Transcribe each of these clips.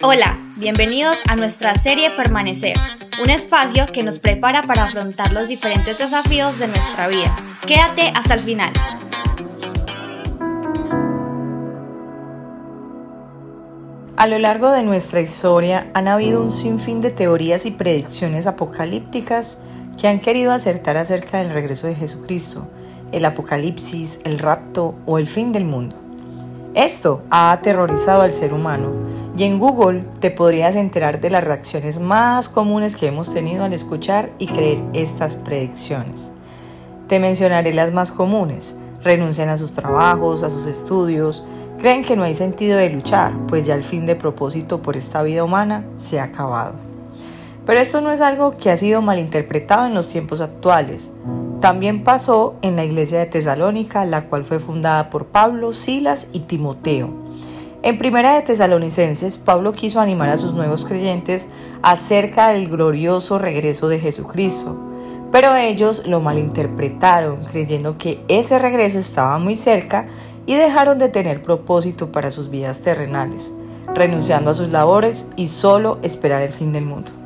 Hola, bienvenidos a nuestra serie Permanecer, un espacio que nos prepara para afrontar los diferentes desafíos de nuestra vida. Quédate hasta el final. A lo largo de nuestra historia han habido un sinfín de teorías y predicciones apocalípticas que han querido acertar acerca del regreso de Jesucristo, el apocalipsis, el rapto o el fin del mundo. Esto ha aterrorizado al ser humano y en Google te podrías enterar de las reacciones más comunes que hemos tenido al escuchar y creer estas predicciones. Te mencionaré las más comunes. Renuncian a sus trabajos, a sus estudios, creen que no hay sentido de luchar, pues ya el fin de propósito por esta vida humana se ha acabado. Pero esto no es algo que ha sido malinterpretado en los tiempos actuales. También pasó en la iglesia de Tesalónica, la cual fue fundada por Pablo, Silas y Timoteo en Primera de Tesalonicenses, Pablo quiso animar a sus nuevos creyentes acerca del glorioso regreso de Jesucristo, pero ellos lo malinterpretaron, creyendo que ese regreso estaba muy cerca y dejaron de tener propósito para sus vidas terrenales, renunciando a sus labores y solo esperar el fin del mundo.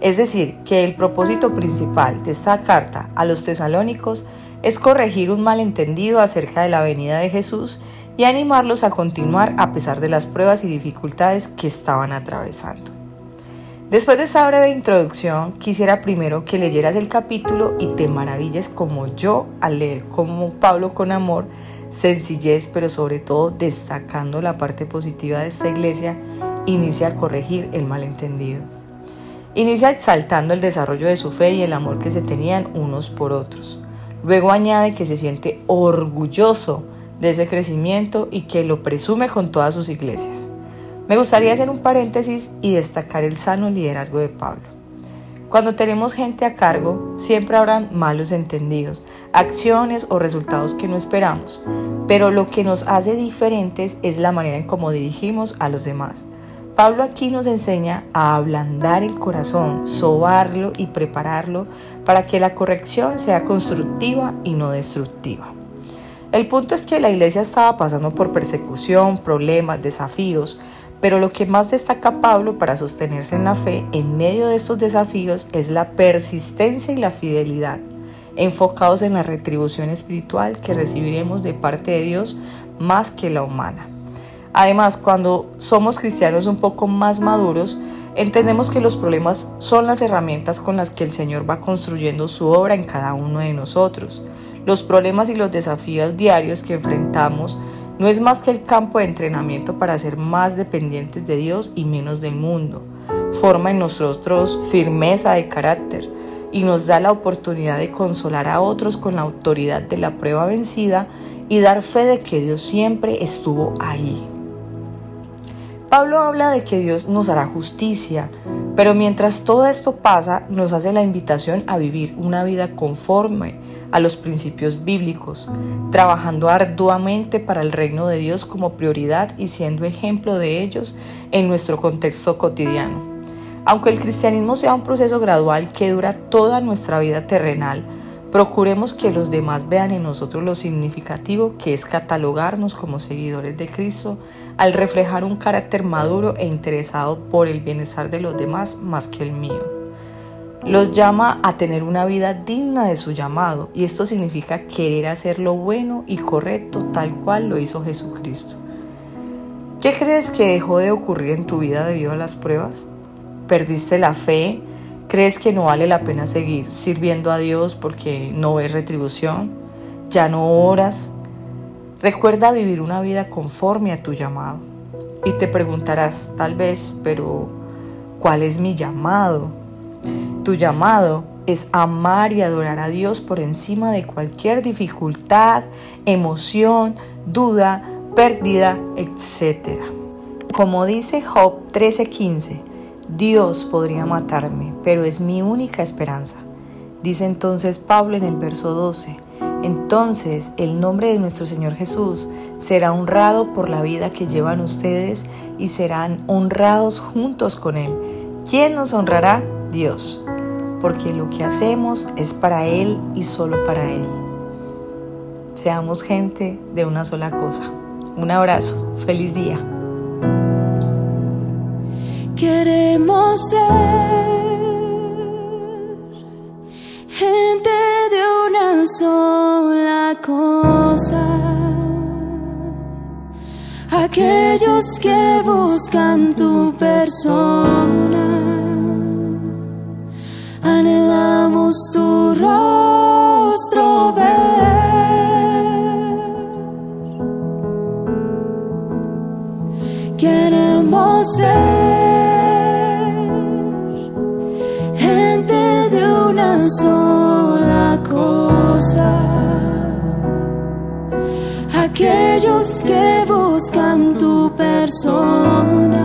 Es decir, que el propósito principal de esta carta a los tesalónicos es corregir un malentendido acerca de la venida de Jesús y animarlos a continuar a pesar de las pruebas y dificultades que estaban atravesando. Después de esta breve introducción, quisiera primero que leyeras el capítulo y te maravilles como yo al leer como Pablo con amor, sencillez, pero sobre todo destacando la parte positiva de esta iglesia, inicia a corregir el malentendido. Inicia exaltando el desarrollo de su fe y el amor que se tenían unos por otros. Luego añade que se siente orgulloso de ese crecimiento y que lo presume con todas sus iglesias. Me gustaría hacer un paréntesis y destacar el sano liderazgo de Pablo. Cuando tenemos gente a cargo, siempre habrán malos entendidos, acciones o resultados que no esperamos, pero lo que nos hace diferentes es la manera en cómo dirigimos a los demás. Pablo aquí nos enseña a ablandar el corazón, sobarlo y prepararlo para que la corrección sea constructiva y no destructiva. El punto es que la iglesia estaba pasando por persecución, problemas, desafíos, pero lo que más destaca Pablo para sostenerse en la fe en medio de estos desafíos es la persistencia y la fidelidad, enfocados en la retribución espiritual que recibiremos de parte de Dios más que la humana. Además, cuando somos cristianos un poco más maduros, entendemos que los problemas son las herramientas con las que el Señor va construyendo su obra en cada uno de nosotros. Los problemas y los desafíos diarios que enfrentamos no es más que el campo de entrenamiento para ser más dependientes de Dios y menos del mundo. Forma en nosotros firmeza de carácter y nos da la oportunidad de consolar a otros con la autoridad de la prueba vencida y dar fe de que Dios siempre estuvo ahí. Pablo habla de que Dios nos hará justicia, pero mientras todo esto pasa, nos hace la invitación a vivir una vida conforme a los principios bíblicos, trabajando arduamente para el reino de Dios como prioridad y siendo ejemplo de ellos en nuestro contexto cotidiano. Aunque el cristianismo sea un proceso gradual que dura toda nuestra vida terrenal, procuremos que los demás vean en nosotros lo significativo que es catalogarnos como seguidores de Cristo al reflejar un carácter maduro e interesado por el bienestar de los demás más que el mío los llama a tener una vida digna de su llamado y esto significa querer hacer lo bueno y correcto tal cual lo hizo Jesucristo. ¿Qué crees que dejó de ocurrir en tu vida debido a las pruebas? ¿Perdiste la fe? ¿Crees que no vale la pena seguir sirviendo a Dios porque no ves retribución? ¿Ya no oras? Recuerda vivir una vida conforme a tu llamado. Y te preguntarás tal vez, pero ¿cuál es mi llamado? Tu llamado es amar y adorar a Dios por encima de cualquier dificultad, emoción, duda, pérdida, etc. Como dice Job 13:15, Dios podría matarme, pero es mi única esperanza. Dice entonces Pablo en el verso 12, entonces el nombre de nuestro Señor Jesús será honrado por la vida que llevan ustedes y serán honrados juntos con Él. ¿Quién nos honrará? Dios porque lo que hacemos es para Él y solo para Él. Seamos gente de una sola cosa. Un abrazo, feliz día. Queremos ser gente de una sola cosa. Aquellos que buscan tu persona, anhelamos tu rostro ver. Queremos ser sola cosa. Aquellos que buscan tu persona,